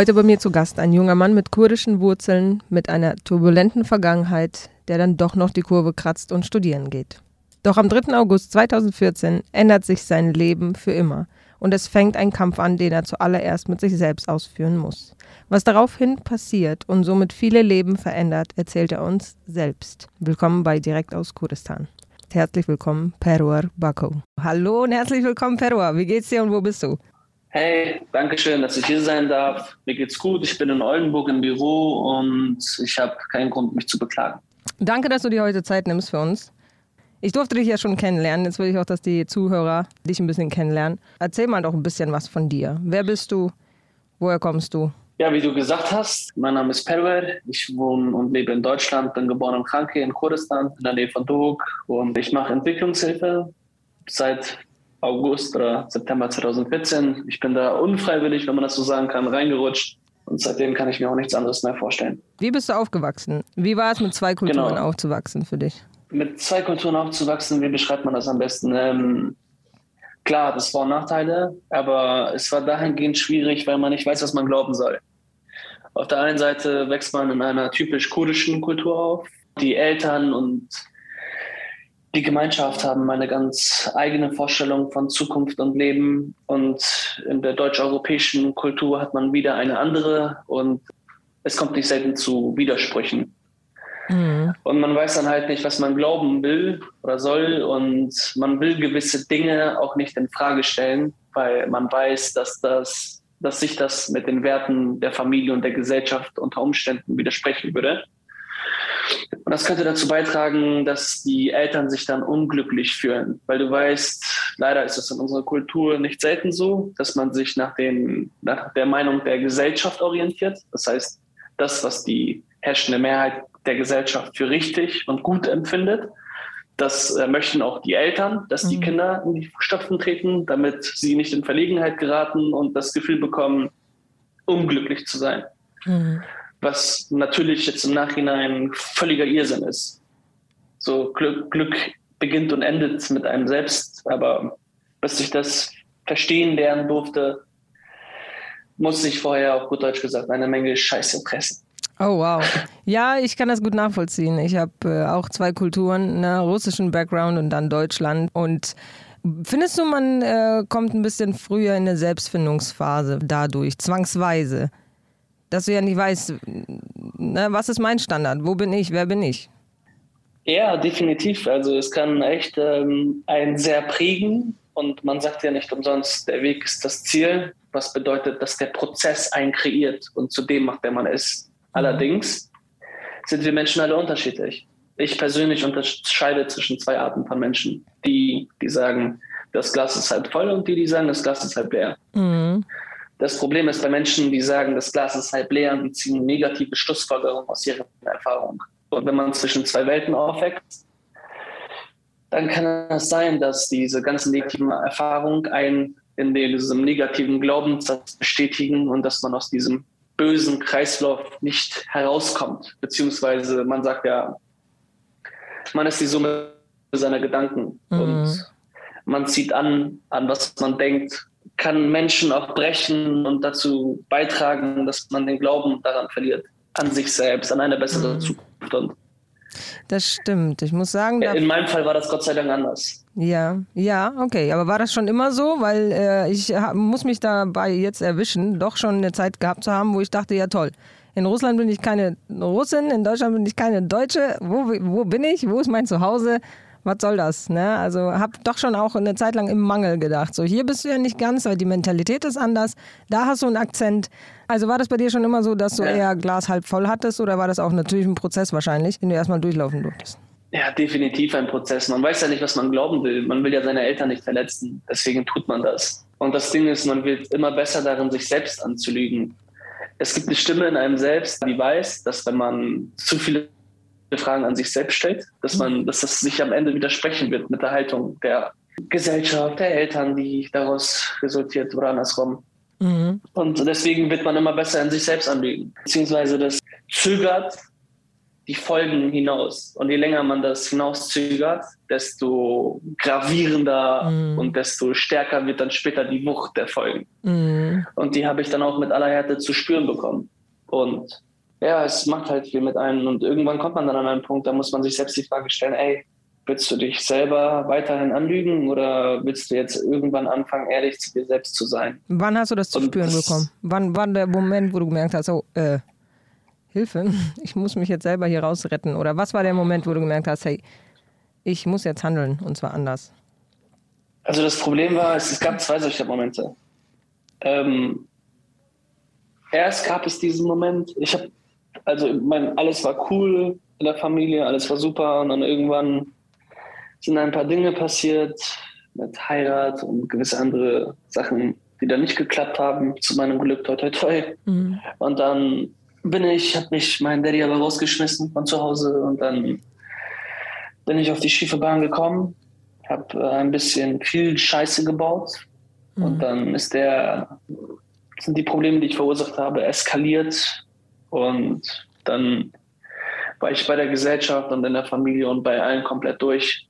Heute bei mir zu Gast ein junger Mann mit kurdischen Wurzeln, mit einer turbulenten Vergangenheit, der dann doch noch die Kurve kratzt und studieren geht. Doch am 3. August 2014 ändert sich sein Leben für immer und es fängt ein Kampf an, den er zuallererst mit sich selbst ausführen muss. Was daraufhin passiert und somit viele Leben verändert, erzählt er uns selbst. Willkommen bei Direkt aus Kurdistan. Herzlich willkommen, Perwar Bako. Hallo und herzlich willkommen, Perwar. Wie geht's dir und wo bist du? Hey, danke schön, dass ich hier sein darf. Mir geht's gut. Ich bin in Oldenburg im Büro und ich habe keinen Grund, mich zu beklagen. Danke, dass du dir heute Zeit nimmst für uns. Ich durfte dich ja schon kennenlernen. Jetzt will ich auch, dass die Zuhörer dich ein bisschen kennenlernen. Erzähl mal doch ein bisschen was von dir. Wer bist du? Woher kommst du? Ja, wie du gesagt hast, mein Name ist Perver. Ich wohne und lebe in Deutschland, bin geboren in Kranke in Kurdistan, in der Nähe von Duhok. Und ich mache Entwicklungshilfe seit August oder September 2014. Ich bin da unfreiwillig, wenn man das so sagen kann, reingerutscht. Und seitdem kann ich mir auch nichts anderes mehr vorstellen. Wie bist du aufgewachsen? Wie war es, mit zwei Kulturen genau. aufzuwachsen für dich? Mit zwei Kulturen aufzuwachsen, wie beschreibt man das am besten? Ähm, klar, das Vor- und Nachteile, aber es war dahingehend schwierig, weil man nicht weiß, was man glauben soll. Auf der einen Seite wächst man in einer typisch kurdischen Kultur auf. Die Eltern und die Gemeinschaft haben eine ganz eigene Vorstellung von Zukunft und Leben. Und in der deutsch-europäischen Kultur hat man wieder eine andere. Und es kommt nicht selten zu Widersprüchen. Mhm. Und man weiß dann halt nicht, was man glauben will oder soll. Und man will gewisse Dinge auch nicht in Frage stellen, weil man weiß, dass das, dass sich das mit den Werten der Familie und der Gesellschaft unter Umständen widersprechen würde. Und das könnte dazu beitragen, dass die Eltern sich dann unglücklich fühlen, weil du weißt, leider ist es in unserer Kultur nicht selten so, dass man sich nach, den, nach der Meinung der Gesellschaft orientiert. Das heißt, das, was die herrschende Mehrheit der Gesellschaft für richtig und gut empfindet, das äh, möchten auch die Eltern, dass die mhm. Kinder in die Fußstapfen treten, damit sie nicht in Verlegenheit geraten und das Gefühl bekommen, unglücklich zu sein. Mhm was natürlich jetzt im Nachhinein völliger Irrsinn ist. So Glück, Glück beginnt und endet mit einem selbst, aber bis ich das verstehen lernen durfte, muss ich vorher auf gut Deutsch gesagt eine Menge Scheiße pressen. Oh wow. Ja, ich kann das gut nachvollziehen. Ich habe äh, auch zwei Kulturen, ne, russischen Background und dann Deutschland. Und findest du, man äh, kommt ein bisschen früher in eine Selbstfindungsphase dadurch, zwangsweise? Dass du ja nicht weißt, ne, was ist mein Standard, wo bin ich, wer bin ich? Ja, definitiv. Also es kann echt ähm, einen sehr prägen und man sagt ja nicht umsonst, der Weg ist das Ziel, was bedeutet, dass der Prozess einen kreiert und zu dem macht, der man ist. Mhm. Allerdings sind wir Menschen alle unterschiedlich. Ich persönlich unterscheide zwischen zwei Arten von Menschen. Die, die sagen, das Glas ist halb voll und die, die sagen, das Glas ist halb leer. Mhm. Das Problem ist bei Menschen, die sagen, das Glas ist halb leer und die ziehen negative Schlussfolgerungen aus ihrer Erfahrung. Und wenn man zwischen zwei Welten aufwächst, dann kann es sein, dass diese ganzen negativen Erfahrungen einen in diesem negativen Glaubenssatz bestätigen und dass man aus diesem bösen Kreislauf nicht herauskommt. Beziehungsweise man sagt ja, man ist die Summe seiner Gedanken mhm. und man zieht an, an was man denkt kann Menschen auch brechen und dazu beitragen, dass man den Glauben daran verliert, an sich selbst, an eine bessere mhm. Zukunft. Und das stimmt. Ich muss sagen. In meinem Fall war das Gott sei Dank anders. Ja, ja, okay. Aber war das schon immer so? Weil äh, ich hab, muss mich dabei jetzt erwischen, doch schon eine Zeit gehabt zu haben, wo ich dachte, ja toll. In Russland bin ich keine Russin, in Deutschland bin ich keine Deutsche. Wo, wo bin ich? Wo ist mein Zuhause? Was soll das? Ne? Also habe doch schon auch eine Zeit lang im Mangel gedacht. So, hier bist du ja nicht ganz, weil die Mentalität ist anders. Da hast du einen Akzent. Also war das bei dir schon immer so, dass du ja. eher Glas halb voll hattest oder war das auch natürlich ein Prozess wahrscheinlich, den du erstmal durchlaufen durftest? Ja, definitiv ein Prozess. Man weiß ja nicht, was man glauben will. Man will ja seine Eltern nicht verletzen. Deswegen tut man das. Und das Ding ist, man wird immer besser darin, sich selbst anzulügen. Es gibt eine Stimme in einem selbst, die weiß, dass wenn man zu viele Fragen an sich selbst stellt, dass man, dass das sich am Ende widersprechen wird mit der Haltung der Gesellschaft, der Eltern, die daraus resultiert oder andersrum. Mhm. Und deswegen wird man immer besser in sich selbst anlegen. Beziehungsweise das zögert die Folgen hinaus. Und je länger man das hinauszögert, desto gravierender mhm. und desto stärker wird dann später die Wucht der Folgen. Mhm. Und die habe ich dann auch mit aller Härte zu spüren bekommen. Und ja, es macht halt viel mit einem. Und irgendwann kommt man dann an einen Punkt, da muss man sich selbst die Frage stellen, ey, willst du dich selber weiterhin anlügen oder willst du jetzt irgendwann anfangen, ehrlich zu dir selbst zu sein? Wann hast du das zu und spüren das bekommen? Wann war der Moment, wo du gemerkt hast, oh, äh, Hilfe, ich muss mich jetzt selber hier rausretten? Oder was war der Moment, wo du gemerkt hast, hey, ich muss jetzt handeln und zwar anders? Also das Problem war, es, es gab zwei solcher Momente. Ähm, erst gab es diesen Moment, ich habe, also mein, alles war cool in der Familie, alles war super und dann irgendwann sind ein paar Dinge passiert mit Heirat und gewisse andere Sachen, die dann nicht geklappt haben, zu meinem Glück, toi, toi, toi. Mhm. Und dann bin ich, hat mich mein Daddy aber rausgeschmissen von zu Hause und dann bin ich auf die schiefe Bahn gekommen, habe äh, ein bisschen viel Scheiße gebaut mhm. und dann ist der, sind die Probleme, die ich verursacht habe, eskaliert und dann war ich bei der Gesellschaft und in der Familie und bei allen komplett durch.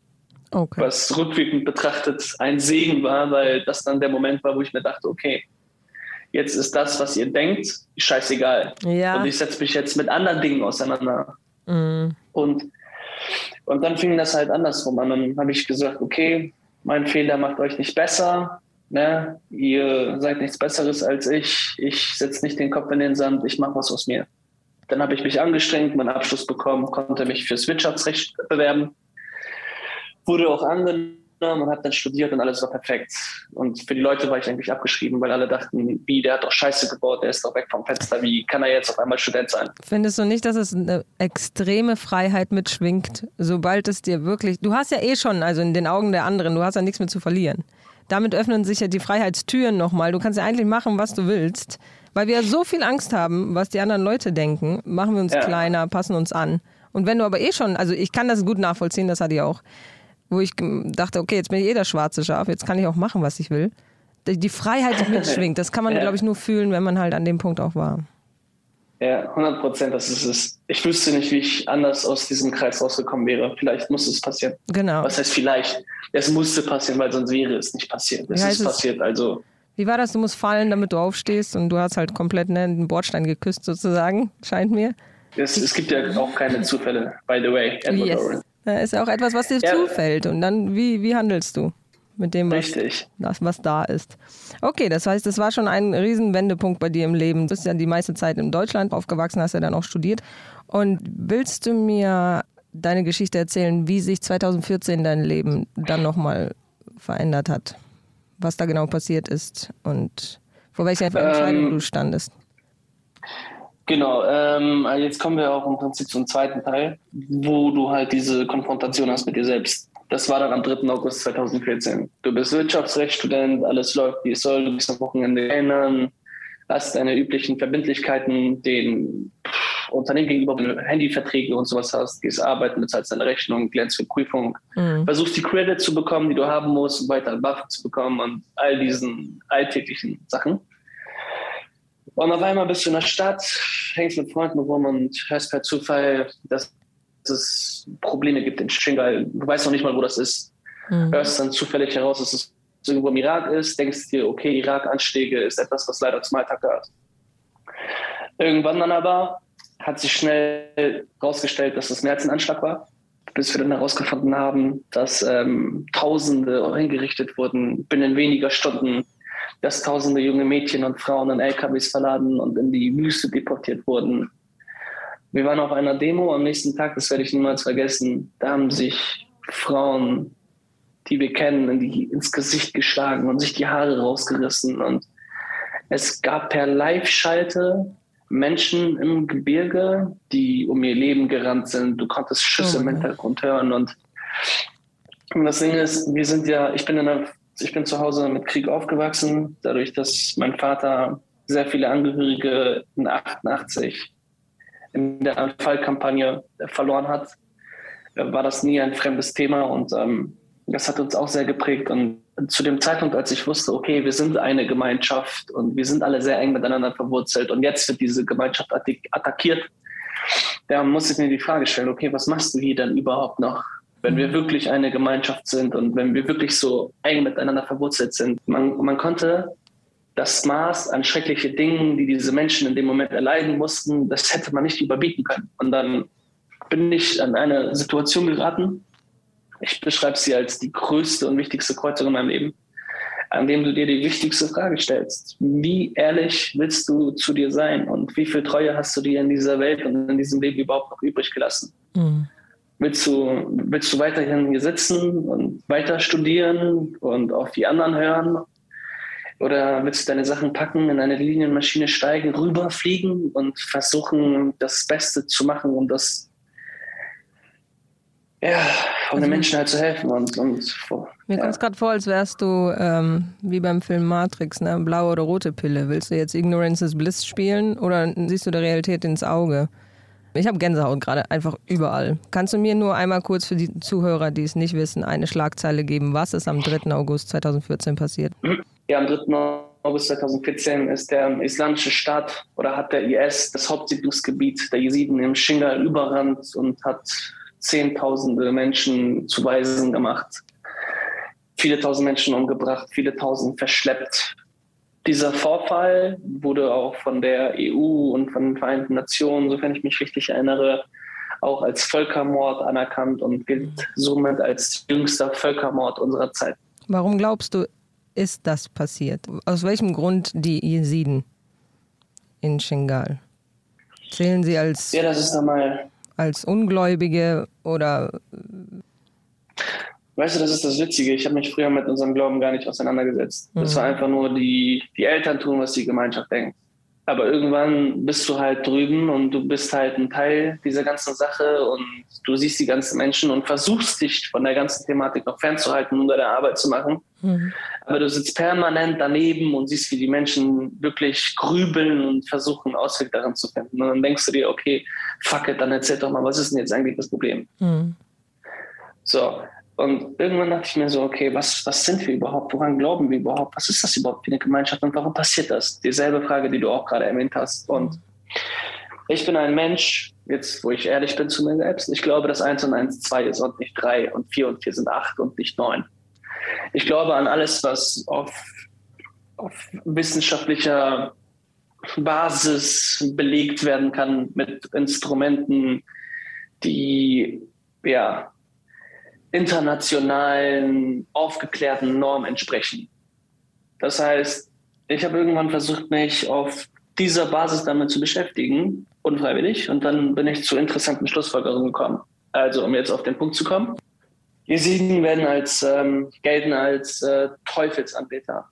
Okay. Was rückwirkend betrachtet ein Segen war, weil das dann der Moment war, wo ich mir dachte, okay, jetzt ist das, was ihr denkt, scheißegal. Ja. Und ich setze mich jetzt mit anderen Dingen auseinander. Mhm. Und, und dann fing das halt andersrum an. Dann habe ich gesagt, okay, mein Fehler macht euch nicht besser. Ne? Ihr seid nichts Besseres als ich. Ich setze nicht den Kopf in den Sand. Ich mache was aus mir. Dann habe ich mich angestrengt, meinen Abschluss bekommen, konnte mich fürs Wirtschaftsrecht bewerben. Wurde auch angenommen und habe dann studiert und alles war perfekt. Und für die Leute war ich eigentlich abgeschrieben, weil alle dachten, wie, der hat doch Scheiße gebaut, der ist doch weg vom Fenster, wie kann er jetzt auf einmal Student sein? Findest du nicht, dass es eine extreme Freiheit mitschwingt, sobald es dir wirklich, du hast ja eh schon, also in den Augen der anderen, du hast ja nichts mehr zu verlieren. Damit öffnen sich ja die Freiheitstüren nochmal. Du kannst ja eigentlich machen, was du willst. Weil wir so viel Angst haben, was die anderen Leute denken, machen wir uns ja. kleiner, passen uns an. Und wenn du aber eh schon, also ich kann das gut nachvollziehen, das hatte ich auch wo ich dachte, okay, jetzt bin ich eh das schwarze Schaf, jetzt kann ich auch machen, was ich will. Die Freiheit, die mitschwingt, das kann man, ja. glaube ich, nur fühlen, wenn man halt an dem Punkt auch war. Ja, 100 Prozent, das ist es. Ich wüsste nicht, wie ich anders aus diesem Kreis rausgekommen wäre. Vielleicht muss es passieren. Genau. Was heißt vielleicht? Es musste passieren, weil sonst wäre es nicht passiert. Es ist passiert, also. Wie war das? Du musst fallen, damit du aufstehst und du hast halt komplett ne, den Bordstein geküsst, sozusagen, scheint mir. Es, es gibt ja auch keine Zufälle, by the way, Edward yes. Das ist ja auch etwas, was dir ja. zufällt. Und dann, wie, wie handelst du mit dem, was, das, was da ist? Okay, das heißt, das war schon ein Riesenwendepunkt bei dir im Leben. Du bist ja die meiste Zeit in Deutschland aufgewachsen, hast ja dann auch studiert. Und willst du mir deine Geschichte erzählen, wie sich 2014 dein Leben dann nochmal verändert hat? Was da genau passiert ist und vor welcher Entscheidung ähm, du standest? Genau, ähm, also jetzt kommen wir auch im Prinzip zum zweiten Teil, wo du halt diese Konfrontation hast mit dir selbst. Das war dann am 3. August 2014. Du bist Wirtschaftsrechtsstudent, alles läuft wie es soll, du bist am Wochenende erinnern, hast deine üblichen Verbindlichkeiten, den Unternehmen gegenüber, wenn du Handyverträge und sowas hast, gehst arbeiten, bezahlst deine Rechnung, lernst für Prüfung, mhm. versuchst die Credit zu bekommen, die du haben musst, um weiter Buff zu bekommen und all diesen alltäglichen Sachen. Und auf einmal bist du in der Stadt, hängst mit Freunden rum und hörst per Zufall, dass es Probleme gibt in Shingal. Du weißt noch nicht mal, wo das ist. Mhm. Hörst dann zufällig heraus, dass es irgendwo im Irak ist, denkst dir, okay, Irak-Anschläge ist etwas, was leider zum Alltag gehört. Irgendwann dann aber hat sich schnell herausgestellt, dass es mehr als ein Anschlag war, bis wir dann herausgefunden haben, dass ähm, Tausende hingerichtet wurden binnen weniger Stunden dass tausende junge Mädchen und Frauen in LKWs verladen und in die Wüste deportiert wurden. Wir waren auf einer Demo am nächsten Tag, das werde ich niemals vergessen. Da haben sich Frauen, die wir kennen, in die, ins Gesicht geschlagen und sich die Haare rausgerissen. Und es gab per Live-Schalte Menschen im Gebirge, die um ihr Leben gerannt sind. Du konntest Schüsse oh, im Hintergrund hören. Und, und das Ding ist, wir sind ja, ich bin in einer ich bin zu Hause mit Krieg aufgewachsen, dadurch, dass mein Vater sehr viele Angehörige in 88 in der Fallkampagne verloren hat, war das nie ein fremdes Thema und ähm, das hat uns auch sehr geprägt. Und zu dem Zeitpunkt, als ich wusste, okay, wir sind eine Gemeinschaft und wir sind alle sehr eng miteinander verwurzelt und jetzt wird diese Gemeinschaft attackiert, da muss ich mir die Frage stellen, okay, was machst du hier dann überhaupt noch? Wenn wir mhm. wirklich eine Gemeinschaft sind und wenn wir wirklich so eng miteinander verwurzelt sind. Man, man konnte das Maß an schrecklichen Dingen, die diese Menschen in dem Moment erleiden mussten, das hätte man nicht überbieten können. Und dann bin ich an eine Situation geraten. Ich beschreibe sie als die größte und wichtigste Kreuzung in meinem Leben, an dem du dir die wichtigste Frage stellst. Wie ehrlich willst du zu dir sein und wie viel Treue hast du dir in dieser Welt und in diesem Leben überhaupt noch übrig gelassen? Mhm. Willst du, willst du weiterhin hier sitzen und weiter studieren und auf die anderen hören? Oder willst du deine Sachen packen, in eine Linienmaschine steigen, rüberfliegen und versuchen, das Beste zu machen, um das ja, um den also Menschen halt zu helfen. Und, und Mir ja. kommt es gerade vor, als wärst du ähm, wie beim Film Matrix, ne? blaue oder rote Pille. Willst du jetzt Ignorance is Bliss spielen oder siehst du der Realität ins Auge? Ich habe Gänsehaut gerade einfach überall. Kannst du mir nur einmal kurz für die Zuhörer, die es nicht wissen, eine Schlagzeile geben? Was ist am 3. August 2014 passiert? Ja, am 3. August 2014 ist der Islamische Staat oder hat der IS das Hauptsiedlungsgebiet der Jesiden im Shingal überrannt und hat Zehntausende Menschen zu Waisen gemacht, viele tausend Menschen umgebracht, viele tausend verschleppt. Dieser Vorfall wurde auch von der EU und von den Vereinten Nationen, sofern ich mich richtig erinnere, auch als Völkermord anerkannt und gilt somit als jüngster Völkermord unserer Zeit. Warum glaubst du, ist das passiert? Aus welchem Grund die Jesiden in Shingal? Zählen sie als. Ja, als Ungläubige oder? Weißt du, das ist das Witzige. Ich habe mich früher mit unserem Glauben gar nicht auseinandergesetzt. Das mhm. war einfach nur die, die Eltern tun, was die Gemeinschaft denkt. Aber irgendwann bist du halt drüben und du bist halt ein Teil dieser ganzen Sache und du siehst die ganzen Menschen und versuchst dich von der ganzen Thematik noch fernzuhalten, um deine Arbeit zu machen. Mhm. Aber du sitzt permanent daneben und siehst, wie die Menschen wirklich grübeln und versuchen, Ausweg daran zu finden. Und dann denkst du dir, okay, fuck it, dann erzähl doch mal, was ist denn jetzt eigentlich das Problem? Mhm. So, und irgendwann dachte ich mir so, okay, was, was sind wir überhaupt? Woran glauben wir überhaupt? Was ist das überhaupt für eine Gemeinschaft und warum passiert das? Dieselbe Frage, die du auch gerade erwähnt hast. Und ich bin ein Mensch, jetzt wo ich ehrlich bin zu mir selbst, ich glaube, dass 1 und 1 2 ist und nicht 3 und 4 und 4 sind 8 und nicht 9. Ich glaube an alles, was auf, auf wissenschaftlicher Basis belegt werden kann mit Instrumenten, die ja internationalen, aufgeklärten Normen entsprechen. Das heißt, ich habe irgendwann versucht, mich auf dieser Basis damit zu beschäftigen, unfreiwillig, und dann bin ich zu interessanten Schlussfolgerungen gekommen. Also, um jetzt auf den Punkt zu kommen. Jesiden werden als, ähm, gelten als äh, Teufelsanbeter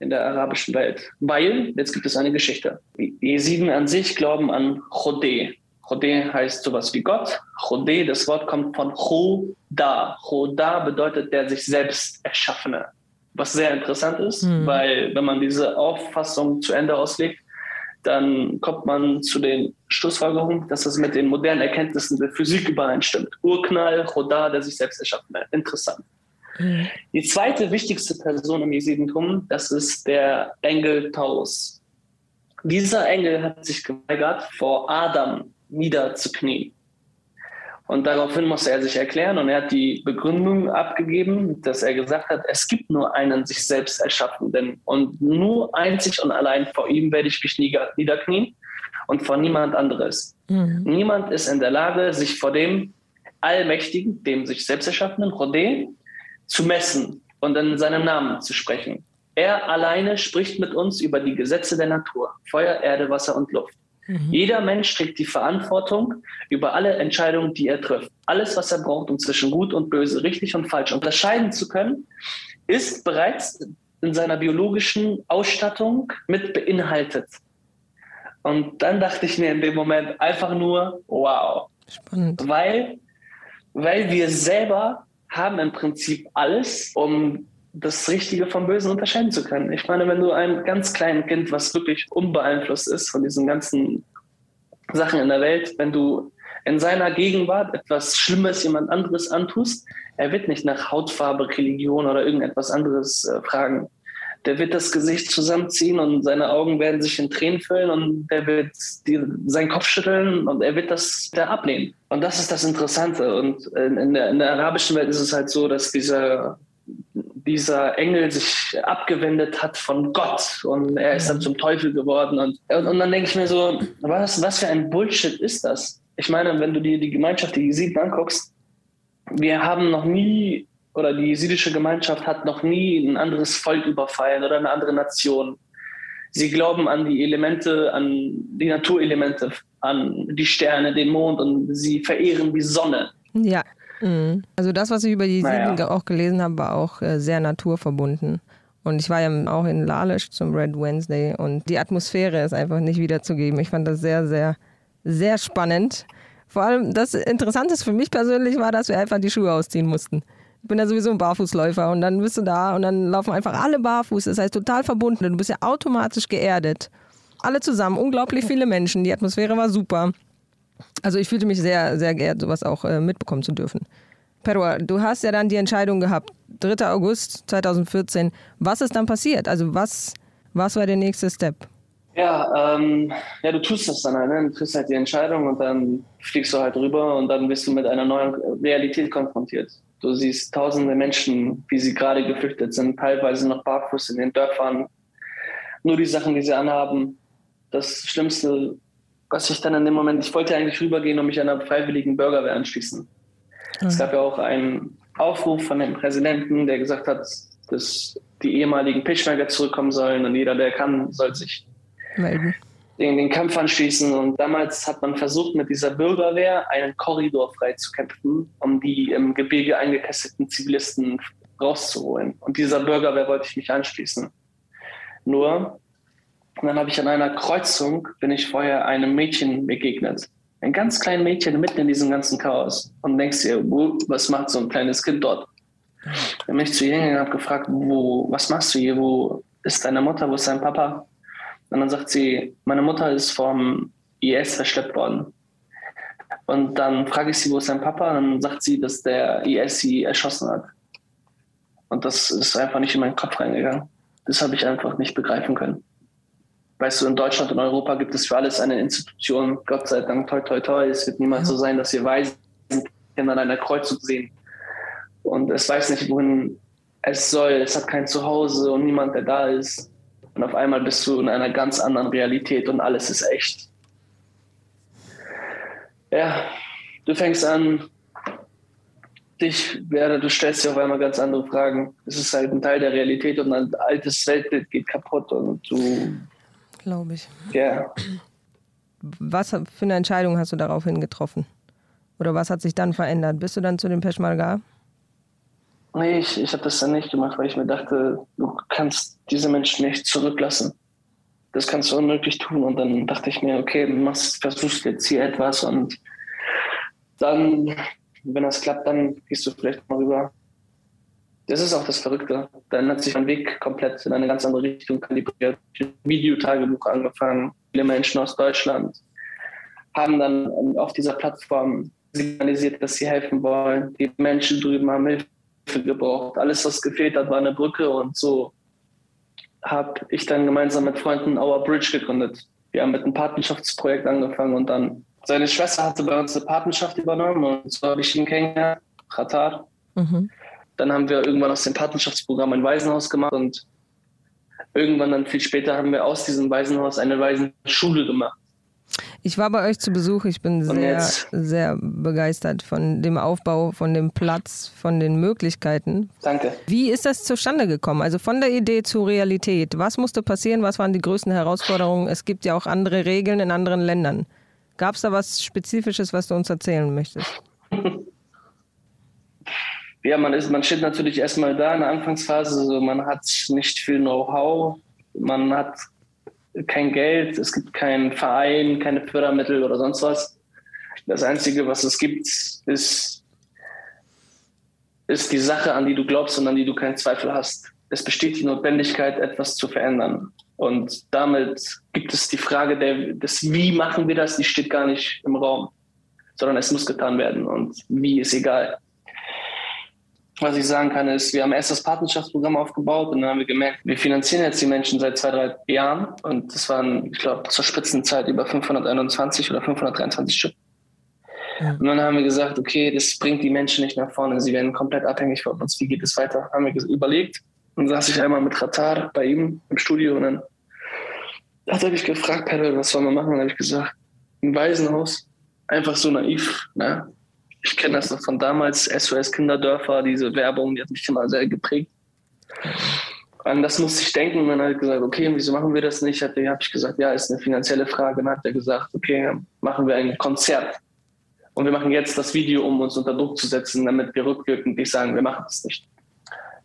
in der arabischen Welt, weil, jetzt gibt es eine Geschichte. Jesiden an sich glauben an Chodeh. Chodeh heißt sowas wie Gott. Chodeh, das Wort kommt von Choda. Choda bedeutet der sich selbst Erschaffene. Was sehr interessant ist, mhm. weil wenn man diese Auffassung zu Ende auslegt, dann kommt man zu den Schlussfolgerungen, dass das mit den modernen Erkenntnissen der Physik übereinstimmt. Urknall, Choda, der sich selbst Erschaffene. Interessant. Mhm. Die zweite wichtigste Person im Jesidentum, das ist der Engel Taus. Dieser Engel hat sich geweigert, vor Adam niederzuknien. Und daraufhin musste er sich erklären und er hat die Begründung abgegeben, dass er gesagt hat, es gibt nur einen sich selbst erschaffenden und nur einzig und allein vor ihm werde ich mich niederknien und vor niemand anderes. Mhm. Niemand ist in der Lage, sich vor dem Allmächtigen, dem sich selbst erschaffenen, Rodé, zu messen und in seinem Namen zu sprechen. Er alleine spricht mit uns über die Gesetze der Natur, Feuer, Erde, Wasser und Luft. Mhm. Jeder Mensch trägt die Verantwortung über alle Entscheidungen, die er trifft. Alles, was er braucht, um zwischen gut und böse, richtig und falsch unterscheiden zu können, ist bereits in seiner biologischen Ausstattung mit beinhaltet. Und dann dachte ich mir in dem Moment einfach nur, wow. Spannend. Weil, weil wir selber haben im Prinzip alles, um das Richtige vom Bösen unterscheiden zu können. Ich meine, wenn du einem ganz kleinen Kind, was wirklich unbeeinflusst ist von diesen ganzen Sachen in der Welt, wenn du in seiner Gegenwart etwas Schlimmes jemand anderes antust, er wird nicht nach Hautfarbe, Religion oder irgendetwas anderes äh, fragen. der wird das Gesicht zusammenziehen und seine Augen werden sich in Tränen füllen und der wird die, seinen Kopf schütteln und er wird das da ablehnen. Und das ist das Interessante. Und in, in, der, in der arabischen Welt ist es halt so, dass dieser, dieser Engel sich abgewendet hat von Gott und er ist dann zum Teufel geworden. Und, und, dann denke ich mir so, was, was für ein Bullshit ist das? Ich meine, wenn du dir die Gemeinschaft, die Jesidien anguckst, wir haben noch nie oder die jesidische Gemeinschaft hat noch nie ein anderes Volk überfallen oder eine andere Nation. Sie glauben an die Elemente, an die Naturelemente, an die Sterne, den Mond und sie verehren die Sonne. Ja, mhm. also das, was ich über die naja. Siedlung auch gelesen habe, war auch äh, sehr naturverbunden. Und ich war ja auch in Lalisch zum Red Wednesday und die Atmosphäre ist einfach nicht wiederzugeben. Ich fand das sehr, sehr, sehr spannend. Vor allem das Interessante für mich persönlich war, dass wir einfach die Schuhe ausziehen mussten. Ich bin ja sowieso ein Barfußläufer und dann bist du da und dann laufen einfach alle barfuß. Das heißt total verbunden. Du bist ja automatisch geerdet. Alle zusammen, unglaublich viele Menschen. Die Atmosphäre war super. Also ich fühlte mich sehr, sehr geehrt, sowas auch äh, mitbekommen zu dürfen. Perua, du hast ja dann die Entscheidung gehabt, 3. August 2014. Was ist dann passiert? Also was, was war der nächste Step? Ja, ähm, ja, du tust das dann halt, ne? du triffst halt die Entscheidung und dann fliegst du halt rüber und dann bist du mit einer neuen Realität konfrontiert. Du siehst tausende Menschen, wie sie gerade geflüchtet sind, teilweise noch barfuß in den Dörfern. Nur die Sachen, die sie anhaben. Das Schlimmste, was ich dann in dem Moment, ich wollte eigentlich rübergehen und mich einer freiwilligen Bürgerwehr anschließen. Mhm. Es gab ja auch einen Aufruf von dem Präsidenten, der gesagt hat, dass die ehemaligen Peschmerga zurückkommen sollen und jeder, der kann, soll sich melden den, den Kampf anschließen. Und damals hat man versucht, mit dieser Bürgerwehr einen Korridor freizukämpfen, um die im Gebirge eingekesselten Zivilisten rauszuholen. Und dieser Bürgerwehr wollte ich mich anschließen. Nur, dann habe ich an einer Kreuzung, bin ich vorher einem Mädchen begegnet. Ein ganz kleines Mädchen mitten in diesem ganzen Chaos. Und denkst dir, was macht so ein kleines Kind dort? Dann bin ich zu ihr hingegangen und habe gefragt, wo, was machst du hier? Wo ist deine Mutter? Wo ist dein Papa? Und dann sagt sie, meine Mutter ist vom IS verschleppt worden. Und dann frage ich sie, wo ist dein Papa? Und dann sagt sie, dass der IS sie erschossen hat. Und das ist einfach nicht in meinen Kopf reingegangen. Das habe ich einfach nicht begreifen können. Weißt du, in Deutschland und Europa gibt es für alles eine Institution. Gott sei Dank, toi, toi, toi. Es wird niemals so sein, dass wir Weisen an einer Kreuzung sehen. Und es weiß nicht, wohin es soll. Es hat kein Zuhause und niemand, der da ist. Und auf einmal bist du in einer ganz anderen Realität und alles ist echt. Ja, du fängst an, dich, ja, du stellst dir auf einmal ganz andere Fragen. Es ist halt ein Teil der Realität und ein altes Weltbild geht kaputt und du. Glaube ich. Ja. Was für eine Entscheidung hast du daraufhin getroffen? Oder was hat sich dann verändert? Bist du dann zu dem Peschmerga? Nee, ich, ich habe das dann nicht gemacht, weil ich mir dachte, du kannst diese Menschen nicht zurücklassen. Das kannst du unmöglich tun. Und dann dachte ich mir, okay, du machst, versuchst jetzt hier etwas und dann, wenn das klappt, dann gehst du vielleicht mal rüber. Das ist auch das Verrückte. Dann hat sich mein Weg komplett in eine ganz andere Richtung kalibriert. Videotagebuch angefangen. Viele Menschen aus Deutschland haben dann auf dieser Plattform signalisiert, dass sie helfen wollen. Die Menschen drüben haben Hilfe gebraucht. Alles, was gefehlt hat, war eine Brücke und so habe ich dann gemeinsam mit Freunden Our Bridge gegründet. Wir haben mit einem Patenschaftsprojekt angefangen und dann seine Schwester hatte bei uns eine Patenschaft übernommen und so habe ich ihn kennengelernt, Qatar. Mhm. Dann haben wir irgendwann aus dem Patenschaftsprogramm ein Waisenhaus gemacht und irgendwann dann viel später haben wir aus diesem Waisenhaus eine Waisenschule gemacht. Ich war bei euch zu Besuch. Ich bin sehr, sehr begeistert von dem Aufbau, von dem Platz, von den Möglichkeiten. Danke. Wie ist das zustande gekommen? Also von der Idee zur Realität. Was musste passieren? Was waren die größten Herausforderungen? Es gibt ja auch andere Regeln in anderen Ländern. Gab es da was Spezifisches, was du uns erzählen möchtest? Ja, man, ist, man steht natürlich erstmal da in der Anfangsphase. Also man hat nicht viel Know-how. Man hat kein Geld, es gibt keinen Verein, keine Fördermittel oder sonst was. Das Einzige, was es gibt, ist, ist die Sache, an die du glaubst und an die du keinen Zweifel hast. Es besteht die Notwendigkeit, etwas zu verändern. Und damit gibt es die Frage der, des Wie machen wir das, die steht gar nicht im Raum, sondern es muss getan werden. Und wie ist egal. Was ich sagen kann, ist, wir haben erst das Partnerschaftsprogramm aufgebaut und dann haben wir gemerkt, wir finanzieren jetzt die Menschen seit zwei, drei Jahren und das waren, ich glaube, zur Spitzenzeit über 521 oder 523 Stück. Ja. Und dann haben wir gesagt, okay, das bringt die Menschen nicht nach vorne, sie werden komplett abhängig von uns, wie geht es weiter? Haben wir überlegt und saß ich einmal mit Ratar bei ihm im Studio und dann hat er mich gefragt, Pedro, was sollen wir machen? Und dann habe ich gesagt, ein Waisenhaus, einfach so naiv, ne? Ich kenne das noch von damals, SOS Kinderdörfer, diese Werbung, die hat mich immer sehr geprägt. An das musste ich denken und dann hat er gesagt, okay, wieso machen wir das nicht? Habe ich gesagt, ja, ist eine finanzielle Frage. Dann hat er gesagt, okay, machen wir ein Konzert. Und wir machen jetzt das Video, um uns unter Druck zu setzen, damit wir rückwirkend nicht sagen, wir machen das nicht.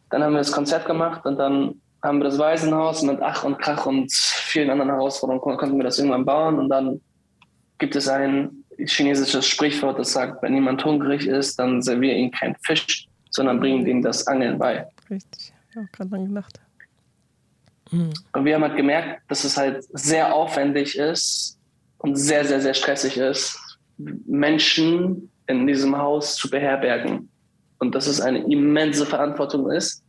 Dann haben wir das Konzert gemacht und dann haben wir das Waisenhaus mit Ach und Krach und vielen anderen Herausforderungen konnten wir das irgendwann bauen und dann gibt es ein chinesisches Sprichwort, das sagt, wenn jemand hungrig ist, dann serviere ihm kein Fisch, sondern bringen ihm das Angeln bei. Richtig, ich habe gerade dran gedacht. Mhm. Und wir haben halt gemerkt, dass es halt sehr aufwendig ist und sehr, sehr, sehr stressig ist, Menschen in diesem Haus zu beherbergen. Und dass es eine immense Verantwortung ist,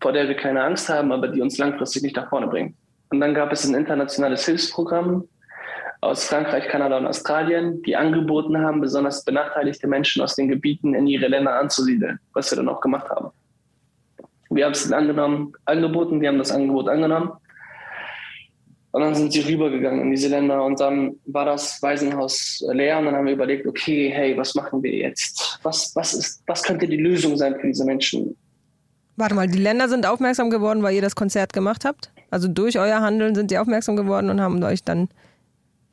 vor der wir keine Angst haben, aber die uns langfristig nicht nach vorne bringt. Und dann gab es ein internationales Hilfsprogramm, aus Frankreich, Kanada und Australien, die angeboten haben, besonders benachteiligte Menschen aus den Gebieten in ihre Länder anzusiedeln, was wir dann auch gemacht haben. Wir haben es angenommen, angeboten, wir haben das Angebot angenommen. Und dann sind sie rübergegangen in diese Länder und dann war das Waisenhaus leer und dann haben wir überlegt, okay, hey, was machen wir jetzt? Was, was, ist, was könnte die Lösung sein für diese Menschen? Warte mal, die Länder sind aufmerksam geworden, weil ihr das Konzert gemacht habt? Also durch euer Handeln sind sie aufmerksam geworden und haben euch dann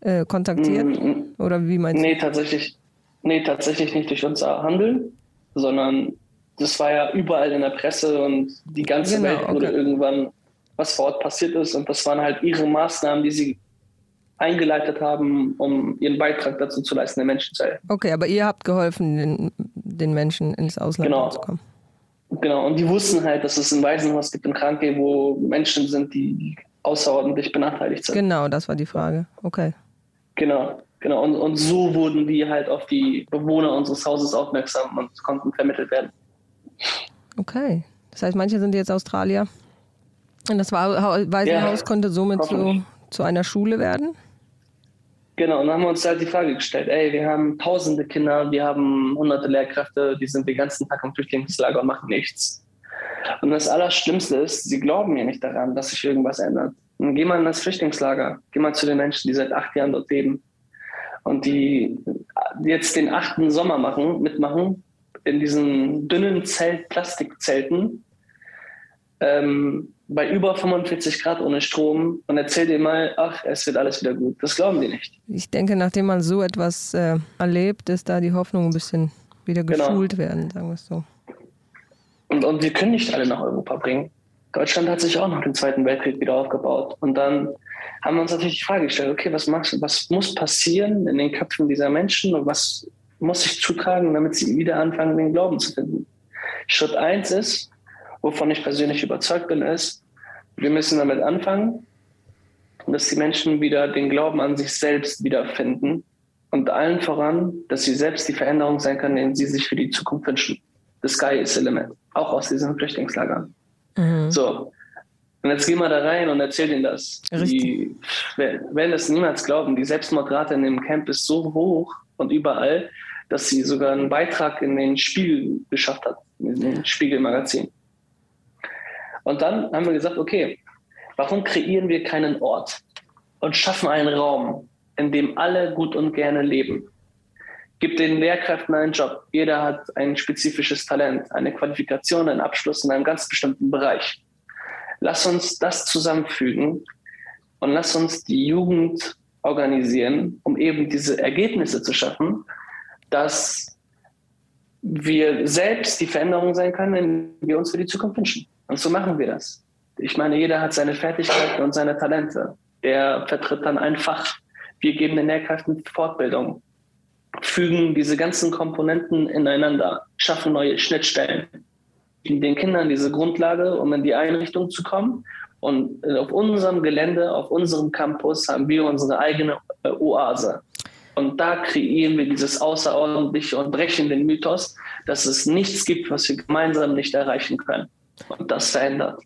äh, kontaktiert? Mm, Oder wie meinst nee, du? Tatsächlich, nee, tatsächlich nicht durch unser Handeln, sondern das war ja überall in der Presse und die ganze genau, Welt wurde okay. irgendwann, was vor Ort passiert ist. Und das waren halt ihre Maßnahmen, die sie eingeleitet haben, um ihren Beitrag dazu zu leisten, den Menschen zu helfen. Okay, aber ihr habt geholfen, den, den Menschen ins Ausland genau. zu kommen. Genau, und die wussten halt, dass es ein Waisenhaus gibt in Kranke, wo Menschen sind, die außerordentlich benachteiligt sind. Genau, das war die Frage. Okay. Genau, genau. Und, und so wurden die halt auf die Bewohner unseres Hauses aufmerksam und konnten vermittelt werden. Okay. Das heißt, manche sind jetzt Australier. Und das Waisenhaus ja, konnte somit zu, zu einer Schule werden? Genau, und dann haben wir uns halt die Frage gestellt, ey, wir haben tausende Kinder, wir haben hunderte Lehrkräfte, die sind den ganzen Tag im Flüchtlingslager und machen nichts. Und das Allerschlimmste ist, sie glauben ja nicht daran, dass sich irgendwas ändert. Und geh mal in das Flüchtlingslager, geh mal zu den Menschen, die seit acht Jahren dort leben und die jetzt den achten Sommer machen, mitmachen, in diesen dünnen Zelt, Plastikzelten, ähm, bei über 45 Grad ohne Strom und erzähl dir mal, ach, es wird alles wieder gut. Das glauben die nicht. Ich denke, nachdem man so etwas äh, erlebt, ist da die Hoffnung ein bisschen wieder geschult genau. werden, sagen wir es so. Und, und wir können nicht alle nach Europa bringen. Deutschland hat sich auch nach dem Zweiten Weltkrieg wieder aufgebaut. Und dann haben wir uns natürlich die Frage gestellt, okay, was, machst, was muss passieren in den Köpfen dieser Menschen und was muss sich zutragen, damit sie wieder anfangen, den Glauben zu finden? Schritt eins ist, wovon ich persönlich überzeugt bin, ist, wir müssen damit anfangen, dass die Menschen wieder den Glauben an sich selbst wiederfinden und allen voran, dass sie selbst die Veränderung sein können, den sie sich für die Zukunft wünschen. The sky is the limit, auch aus diesen Flüchtlingslagern. Mhm. So. Und jetzt geh mal da rein und erzähl denen das. Richtig. Die werden das niemals glauben. Die Selbstmordrate in dem Camp ist so hoch und überall, dass sie sogar einen Beitrag in den Spiegel geschafft hat, in den Spiegelmagazin. Und dann haben wir gesagt, okay, warum kreieren wir keinen Ort und schaffen einen Raum, in dem alle gut und gerne leben? Gibt den Lehrkräften einen Job. Jeder hat ein spezifisches Talent, eine Qualifikation, einen Abschluss in einem ganz bestimmten Bereich. Lass uns das zusammenfügen und lass uns die Jugend organisieren, um eben diese Ergebnisse zu schaffen, dass wir selbst die Veränderung sein können, die wir uns für die Zukunft wünschen. Und so machen wir das. Ich meine, jeder hat seine Fertigkeiten und seine Talente. Der vertritt dann ein Fach. Wir geben den Lehrkräften Fortbildung fügen diese ganzen Komponenten ineinander, schaffen neue Schnittstellen, geben den Kindern diese Grundlage, um in die Einrichtung zu kommen. Und auf unserem Gelände, auf unserem Campus haben wir unsere eigene äh, Oase. Und da kreieren wir dieses Außerordentliche und brechen den Mythos, dass es nichts gibt, was wir gemeinsam nicht erreichen können. Und das verändert.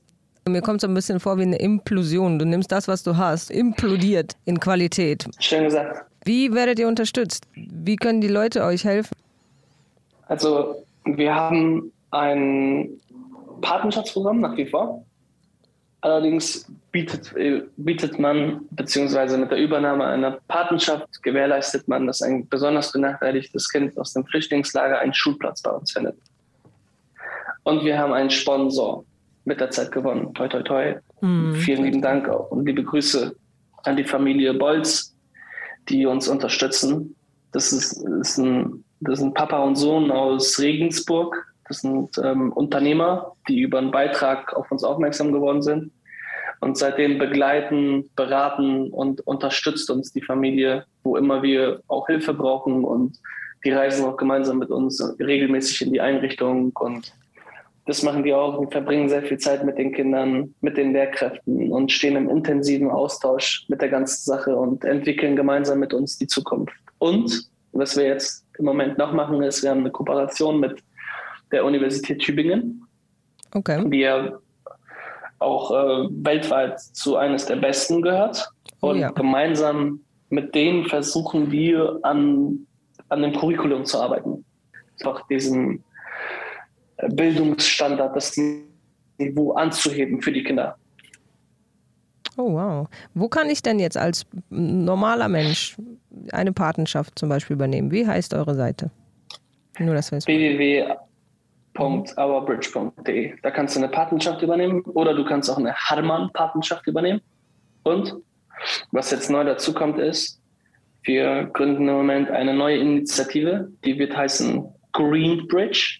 Mir kommt so ein bisschen vor wie eine Implosion. Du nimmst das, was du hast, implodiert in Qualität. Schön gesagt. Wie werdet ihr unterstützt? Wie können die Leute euch helfen? Also wir haben ein Patenschaftsprogramm nach wie vor. Allerdings bietet, bietet man, beziehungsweise mit der Übernahme einer Patenschaft gewährleistet man, dass ein besonders benachteiligtes Kind aus dem Flüchtlingslager einen Schulplatz bei uns findet. Und wir haben einen Sponsor mit der Zeit gewonnen. Toi, toi, toi. Mhm. Vielen lieben Dank auch und liebe Grüße an die Familie Bolz, die uns unterstützen. Das ist, ist ein, das sind Papa und Sohn aus Regensburg. Das sind ähm, Unternehmer, die über einen Beitrag auf uns aufmerksam geworden sind. Und seitdem begleiten, beraten und unterstützt uns die Familie, wo immer wir auch Hilfe brauchen. Und die reisen auch gemeinsam mit uns regelmäßig in die Einrichtung und das machen wir auch. Wir verbringen sehr viel Zeit mit den Kindern, mit den Lehrkräften und stehen im intensiven Austausch mit der ganzen Sache und entwickeln gemeinsam mit uns die Zukunft. Und was wir jetzt im Moment noch machen, ist, wir haben eine Kooperation mit der Universität Tübingen, okay. die ja auch äh, weltweit zu eines der besten gehört. Oh, und ja. gemeinsam mit denen versuchen wir an, an dem Curriculum zu arbeiten. Einfach diesen Bildungsstandard, das Niveau anzuheben für die Kinder. Oh wow. Wo kann ich denn jetzt als normaler Mensch eine Patenschaft zum Beispiel übernehmen? Wie heißt eure Seite? Nur das www.ourbridge.de. Da kannst du eine Patenschaft übernehmen oder du kannst auch eine Harman-Patenschaft übernehmen. Und was jetzt neu dazu kommt, ist, wir gründen im Moment eine neue Initiative, die wird heißen Green Bridge.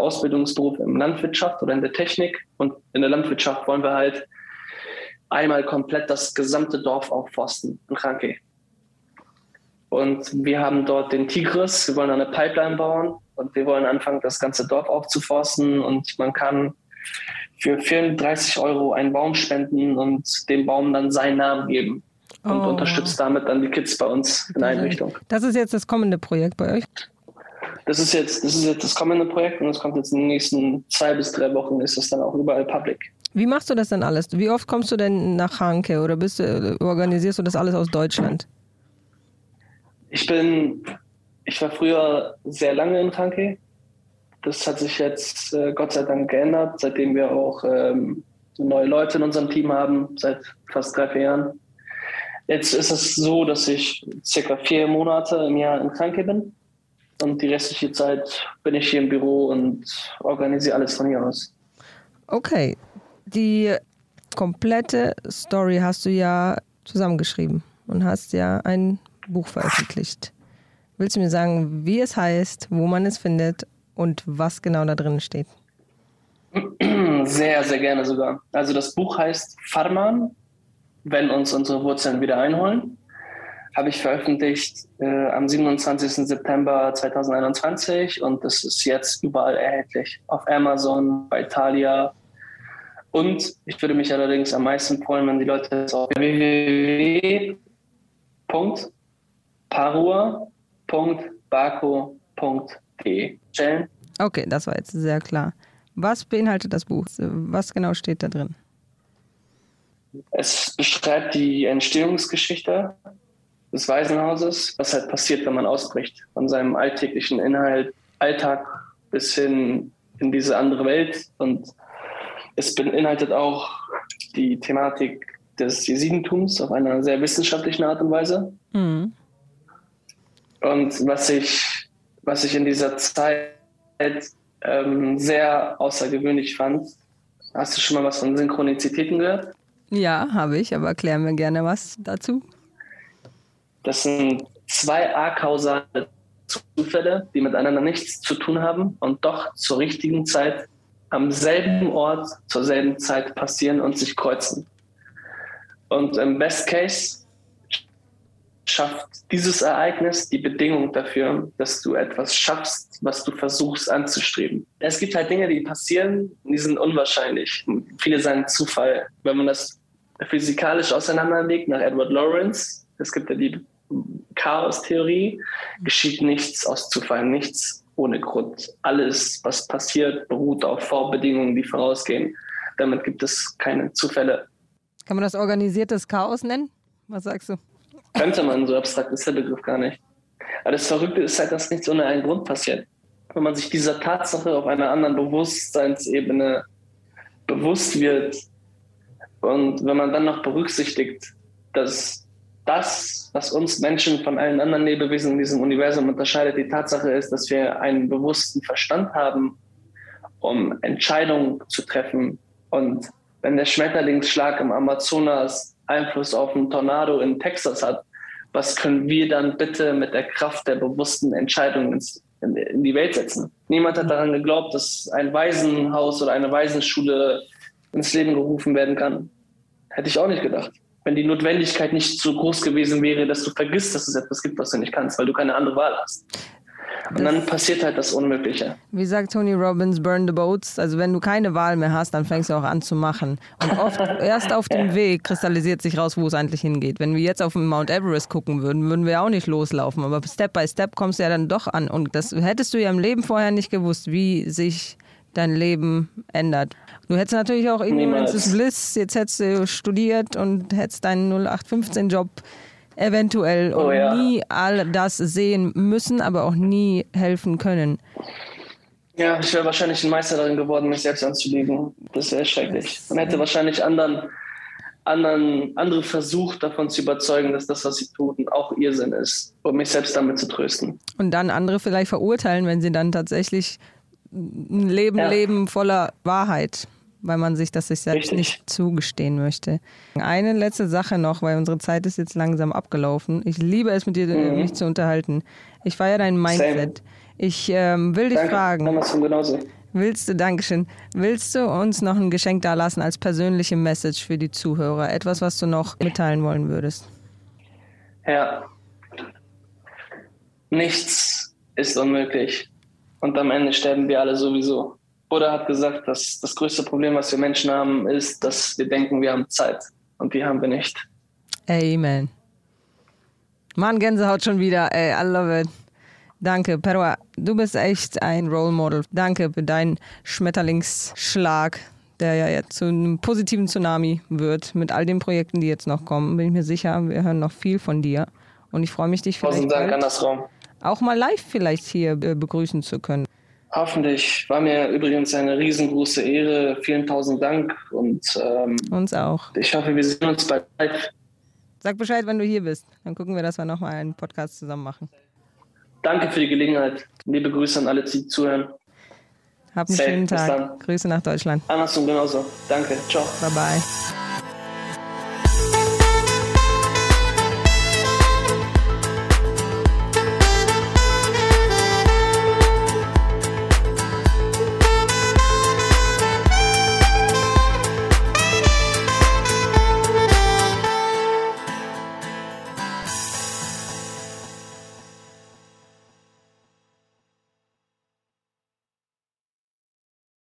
Ausbildungsberuf in Landwirtschaft oder in der Technik. Und in der Landwirtschaft wollen wir halt einmal komplett das gesamte Dorf aufforsten in Ranke. Und wir haben dort den Tigris, wir wollen eine Pipeline bauen und wir wollen anfangen, das ganze Dorf aufzuforsten. Und man kann für 34 Euro einen Baum spenden und dem Baum dann seinen Namen geben und oh. unterstützt damit dann die Kids bei uns in der Einrichtung. Das ist jetzt das kommende Projekt bei euch? Das ist jetzt, das ist jetzt das kommende Projekt und es kommt jetzt in den nächsten zwei bis drei Wochen, ist das dann auch überall public. Wie machst du das denn alles? Wie oft kommst du denn nach Hanke oder bist du, organisierst du das alles aus Deutschland? Ich bin, ich war früher sehr lange in Hanke. Das hat sich jetzt äh, Gott sei Dank geändert, seitdem wir auch ähm, neue Leute in unserem Team haben, seit fast drei, vier Jahren. Jetzt ist es so, dass ich circa vier Monate im Jahr in Hanke bin und die restliche Zeit bin ich hier im Büro und organisiere alles von hier aus. Okay, die komplette Story hast du ja zusammengeschrieben und hast ja ein Buch veröffentlicht. Willst du mir sagen, wie es heißt, wo man es findet und was genau da drin steht? Sehr, sehr gerne sogar. Also das Buch heißt Farman, wenn uns unsere Wurzeln wieder einholen habe ich veröffentlicht äh, am 27. September 2021 und das ist jetzt überall erhältlich. Auf Amazon, bei Italia. Und ich würde mich allerdings am meisten freuen, wenn die Leute es auf www.parua.baco.de stellen. Okay, das war jetzt sehr klar. Was beinhaltet das Buch? Was genau steht da drin? Es beschreibt die Entstehungsgeschichte des Waisenhauses, was halt passiert, wenn man ausbricht von seinem alltäglichen Inhalt, Alltag bis hin in diese andere Welt. Und es beinhaltet auch die Thematik des Jesidentums auf einer sehr wissenschaftlichen Art und Weise. Mhm. Und was ich, was ich in dieser Zeit ähm, sehr außergewöhnlich fand, hast du schon mal was von Synchronizitäten gehört? Ja, habe ich, aber erklär mir gerne was dazu. Das sind zwei akausale Zufälle, die miteinander nichts zu tun haben und doch zur richtigen Zeit am selben Ort zur selben Zeit passieren und sich kreuzen. Und im Best Case schafft dieses Ereignis die Bedingung dafür, dass du etwas schaffst, was du versuchst anzustreben. Es gibt halt Dinge, die passieren, die sind unwahrscheinlich. Viele sagen Zufall. Wenn man das physikalisch auseinanderlegt nach Edward Lawrence, es gibt ja die Chaos-Theorie, geschieht nichts aus Zufall, nichts ohne Grund. Alles, was passiert, beruht auf Vorbedingungen, die vorausgehen. Damit gibt es keine Zufälle. Kann man das organisiertes Chaos nennen? Was sagst du? Könnte man, so abstrakt ist der Begriff gar nicht. Aber das Verrückte ist halt, dass nichts ohne einen Grund passiert. Wenn man sich dieser Tatsache auf einer anderen Bewusstseinsebene bewusst wird und wenn man dann noch berücksichtigt, dass das, was uns Menschen von allen anderen Lebewesen in diesem Universum unterscheidet, die Tatsache ist, dass wir einen bewussten Verstand haben, um Entscheidungen zu treffen. Und wenn der Schmetterlingsschlag im Amazonas Einfluss auf einen Tornado in Texas hat, was können wir dann bitte mit der Kraft der bewussten Entscheidung ins, in, in die Welt setzen? Niemand hat daran geglaubt, dass ein Waisenhaus oder eine Waisenschule ins Leben gerufen werden kann. Hätte ich auch nicht gedacht wenn die Notwendigkeit nicht so groß gewesen wäre, dass du vergisst, dass es etwas gibt, was du nicht kannst, weil du keine andere Wahl hast. Und dann passiert halt das Unmögliche. Wie sagt Tony Robbins, burn the boats. Also wenn du keine Wahl mehr hast, dann fängst du auch an zu machen. Und oft erst auf dem Weg kristallisiert sich raus, wo es eigentlich hingeht. Wenn wir jetzt auf Mount Everest gucken würden, würden wir auch nicht loslaufen. Aber Step by Step kommst du ja dann doch an. Und das hättest du ja im Leben vorher nicht gewusst, wie sich dein Leben ändert. Du hättest natürlich auch Ignorance is Bliss, jetzt hättest du studiert und hättest deinen 0815-Job eventuell oh, ja. nie all das sehen müssen, aber auch nie helfen können. Ja, ich wäre wahrscheinlich ein Meister darin geworden, mich selbst anzulügen. Das wäre schrecklich. Man hätte wahrscheinlich anderen, anderen, andere versucht, davon zu überzeugen, dass das, was sie tun, auch ihr Sinn ist, um mich selbst damit zu trösten. Und dann andere vielleicht verurteilen, wenn sie dann tatsächlich ein Leben ja. leben voller Wahrheit, weil man sich das sich selbst Richtig. nicht zugestehen möchte. Eine letzte Sache noch, weil unsere Zeit ist jetzt langsam abgelaufen. Ich liebe es, mit dir mhm. mich zu unterhalten. Ich feiere dein Mindset. Same. Ich ähm, will dich Danke. fragen. Willst du, Dankeschön, willst du uns noch ein Geschenk da lassen als persönliche Message für die Zuhörer? Etwas, was du noch mitteilen wollen würdest? Ja. Nichts ist unmöglich und am Ende sterben wir alle sowieso. Buddha hat gesagt, dass das größte Problem, was wir Menschen haben, ist, dass wir denken, wir haben Zeit und die haben wir nicht. Amen. Mann, Gänsehaut schon wieder, ey, I love it. Danke, Perwa, du bist echt ein Role Model. Danke für deinen Schmetterlingsschlag, der ja jetzt zu einem positiven Tsunami wird mit all den Projekten, die jetzt noch kommen. Bin ich mir sicher, wir hören noch viel von dir. Und ich freue mich, dich vielleicht. Tausend Dank, andersrum auch mal live vielleicht hier äh, begrüßen zu können. Hoffentlich. War mir übrigens eine riesengroße Ehre. Vielen tausend Dank und ähm, uns auch. Ich hoffe, wir sehen uns bald. Sag Bescheid, wenn du hier bist. Dann gucken wir, dass wir nochmal einen Podcast zusammen machen. Danke für die Gelegenheit. Liebe Grüße an alle, die zuhören. Hab einen Safe. schönen Tag. Grüße nach Deutschland. Andersrum genauso. Danke. Ciao. Bye bye.